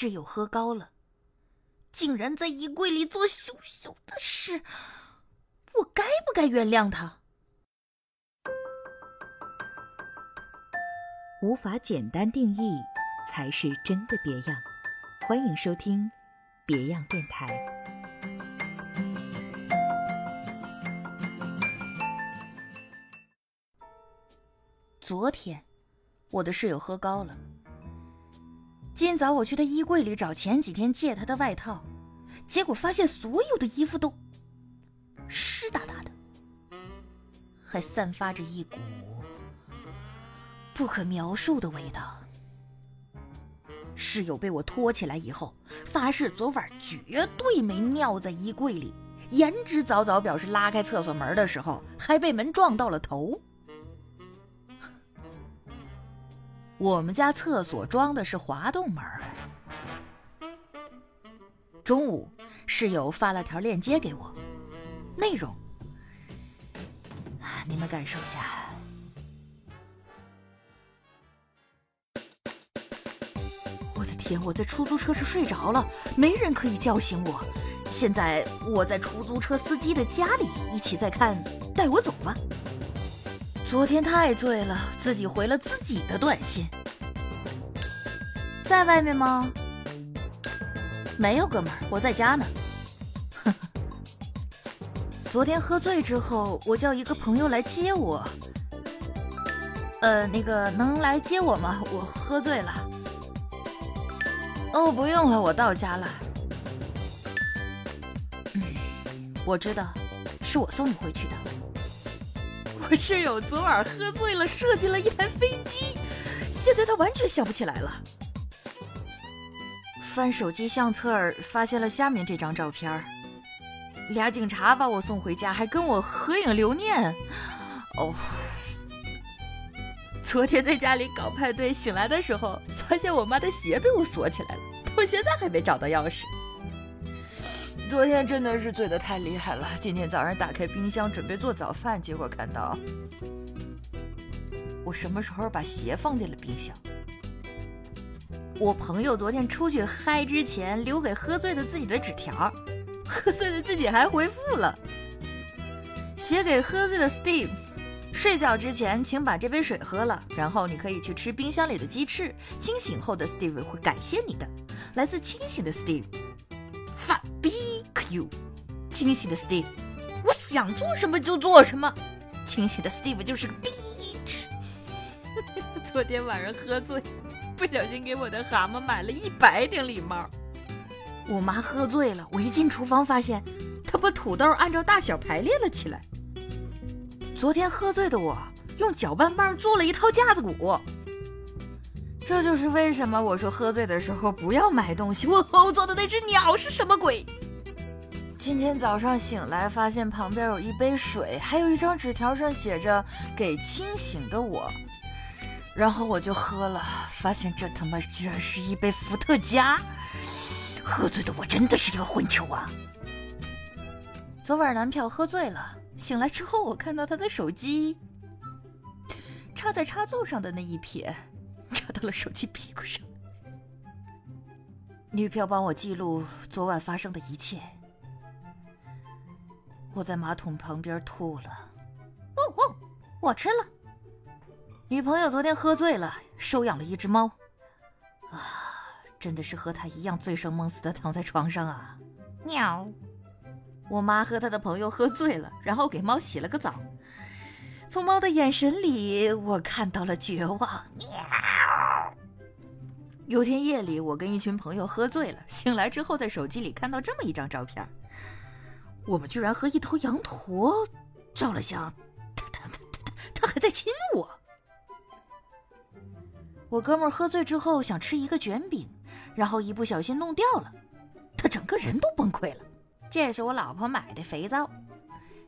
室友喝高了，竟然在衣柜里做羞羞的事，我该不该原谅他？无法简单定义，才是真的别样。欢迎收听《别样电台》。昨天，我的室友喝高了。今早我去他衣柜里找前几天借他的外套，结果发现所有的衣服都湿哒哒的，还散发着一股不可描述的味道。室友被我拖起来以后，发誓昨晚绝对没尿在衣柜里，言之凿凿表示拉开厕所门的时候还被门撞到了头。我们家厕所装的是滑动门。中午，室友发了条链接给我，内容，你们感受下。我的天，我在出租车上睡着了，没人可以叫醒我。现在我在出租车司机的家里，一起在看《带我走吧》。昨天太醉了，自己回了自己的短信。在外面吗？没有，哥们儿，我在家呢。昨天喝醉之后，我叫一个朋友来接我。呃，那个能来接我吗？我喝醉了。哦，不用了，我到家了。我知道，是我送你回去的。我室友昨晚喝醉了，设计了一台飞机，现在他完全想不起来了。翻手机相册儿发现了下面这张照片儿俩警察把我送回家，还跟我合影留念。哦，昨天在家里搞派对，醒来的时候发现我妈的鞋被我锁起来了，到现在还没找到钥匙。昨天真的是醉得太厉害了。今天早上打开冰箱准备做早饭，结果看到我什么时候把鞋放进了冰箱？我朋友昨天出去嗨之前留给喝醉的自己的纸条，喝醉的自己还回复了，写给喝醉的 Steve：睡觉之前请把这杯水喝了，然后你可以去吃冰箱里的鸡翅。清醒后的 Steve 会感谢你的。来自清醒的 Steve。发逼 Q，清醒的 Steve，我想做什么就做什么。清醒的 Steve 就是个 bitch。昨天晚上喝醉，不小心给我的蛤蟆买了一百顶礼帽。我妈喝醉了，我一进厨房发现她把土豆按照大小排列了起来。昨天喝醉的我用搅拌棒做了一套架子鼓。这就是为什么我说喝醉的时候不要买东西。我后座的那只鸟是什么鬼？今天早上醒来，发现旁边有一杯水，还有一张纸条，上写着“给清醒的我”。然后我就喝了，发现这他妈居然是一杯伏特加。喝醉的我真的是一个混球啊！昨晚男票喝醉了，醒来之后我看到他的手机插在插座上的那一撇。插到了手机屁股上。女票帮我记录昨晚发生的一切。我在马桶旁边吐了。哦哦，我吃了。女朋友昨天喝醉了，收养了一只猫。啊，真的是和她一样醉生梦死的躺在床上啊。喵。我妈和她的朋友喝醉了，然后给猫洗了个澡。从猫的眼神里，我看到了绝望。喵。有天夜里，我跟一群朋友喝醉了，醒来之后在手机里看到这么一张照片，我们居然和一头羊驼照了相，他他他他他还在亲我。我哥们喝醉之后想吃一个卷饼，然后一不小心弄掉了，他整个人都崩溃了。这是我老婆买的肥皂，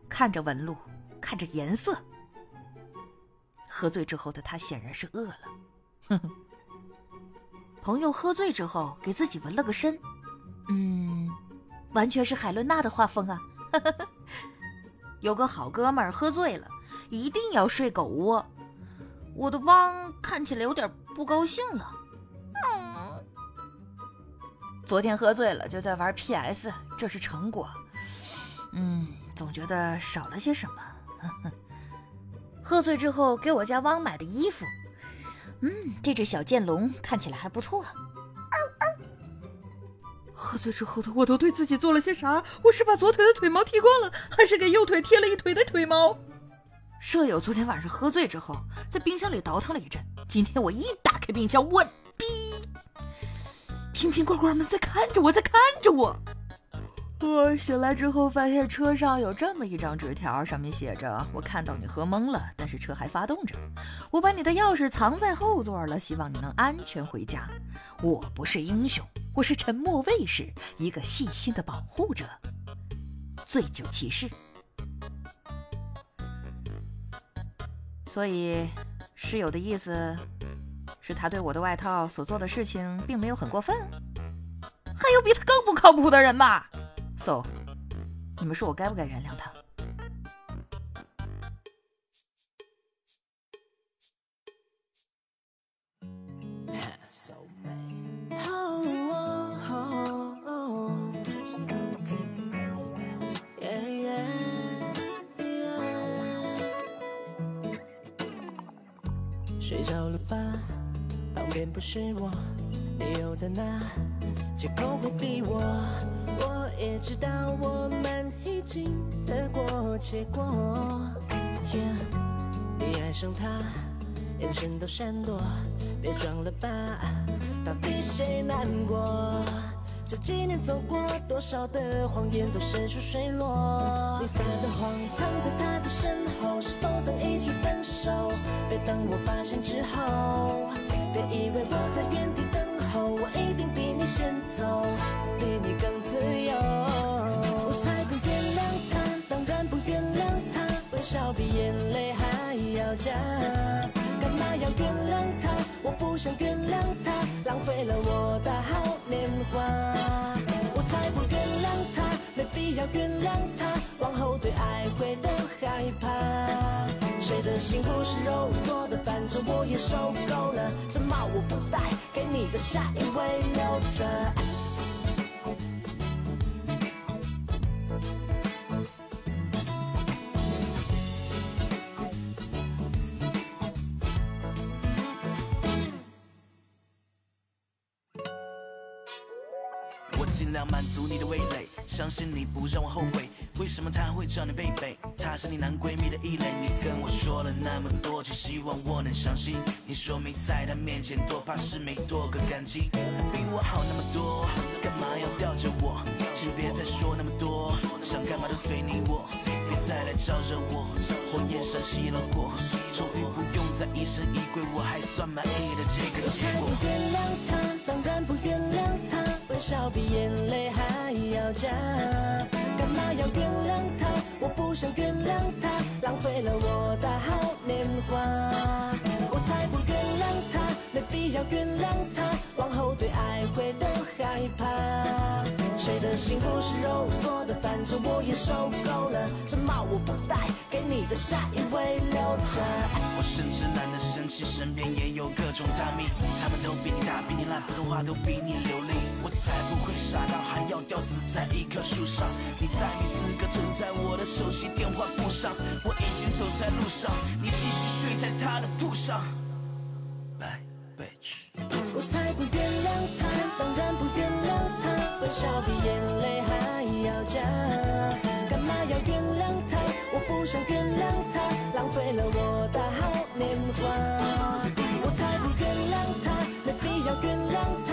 看着纹路，看着颜色，喝醉之后的他显然是饿了。哼哼。朋友喝醉之后给自己纹了个身，嗯，完全是海伦娜的画风啊。有个好哥们儿喝醉了，一定要睡狗窝。我的汪看起来有点不高兴了。昨天喝醉了，就在玩 PS，这是成果。嗯，总觉得少了些什么。喝醉之后给我家汪买的衣服，嗯，这只小剑龙看起来还不错。喝醉之后的我都对自己做了些啥？我是把左腿的腿毛剃光了，还是给右腿贴了一腿的腿毛？舍友昨天晚上喝醉之后，在冰箱里倒腾了一阵。今天我一打开冰箱，我逼，瓶瓶罐罐们在看着我，在看着我。我醒来之后，发现车上有这么一张纸条，上面写着：“我看到你喝懵了，但是车还发动着。我把你的钥匙藏在后座了，希望你能安全回家。我不是英雄，我是沉默卫士，一个细心的保护者。醉酒骑士。所以，室友的意思是他对我的外套所做的事情并没有很过分。还有比他更不靠谱的人吗？” So，你们说我该不该原谅他？睡着了吧？旁边不是我，你又在哪？借口回避我。我也知道我们已经得过且过。Yeah，你爱上他，眼神都闪躲，别装了吧，到底谁难过？这几年走过多少的谎言都深入水落。你撒的谎藏在他的身后，是否等一句分手？别等我发现之后，别以为我在原地等候，我一定比你先走，比你更。自由，我才不原谅他，当然不原谅他，微笑比眼泪还要假。干嘛要原谅他？我不想原谅他，浪费了我的好年华。要原谅他，往后对爱会都害怕。谁的心不是肉做的，反正我也受够了，这帽我不戴，给你的下一位留着。尽量满足你的味蕾，相信你不让我后悔。为什么他会叫你贝贝？她是你男闺蜜的异类。你跟我说了那么多，只希望我能相信。你说没在他面前多怕是没多个感激。他比我好那么多，干嘛要吊着我？请别再说那么多，想干嘛都随你我。别再来招惹我，火焰上熄了火，终于不用再疑神疑鬼，我还算满意的这个结果。笑比眼泪还要假，干嘛要原谅他？我不想原谅他，浪费了我的好年华。我才不原谅他，没必要原谅他，往后对爱会都害怕。谁的心不是肉做的？反正我也受够了，这帽我不戴，给你的下一位留着。我甚至懒得生气，身边也有各种大蜜，他们都比你大，比你烂，普通话都比你流利。我才不会傻到还要吊死在一棵树上。你再没资格存在我的手机电话簿上。我已经走在路上，你继续睡在他的铺上。想原谅他，浪费了我的好年华。我才不原谅他，没必要原谅他。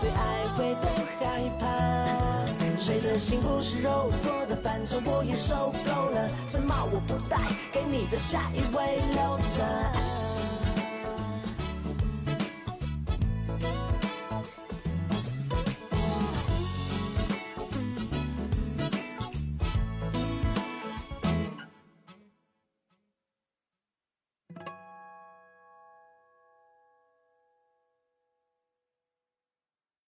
对爱会多害怕？谁的心不是肉做的？反正我也受够了，这帽我不戴，给你的下一位留着。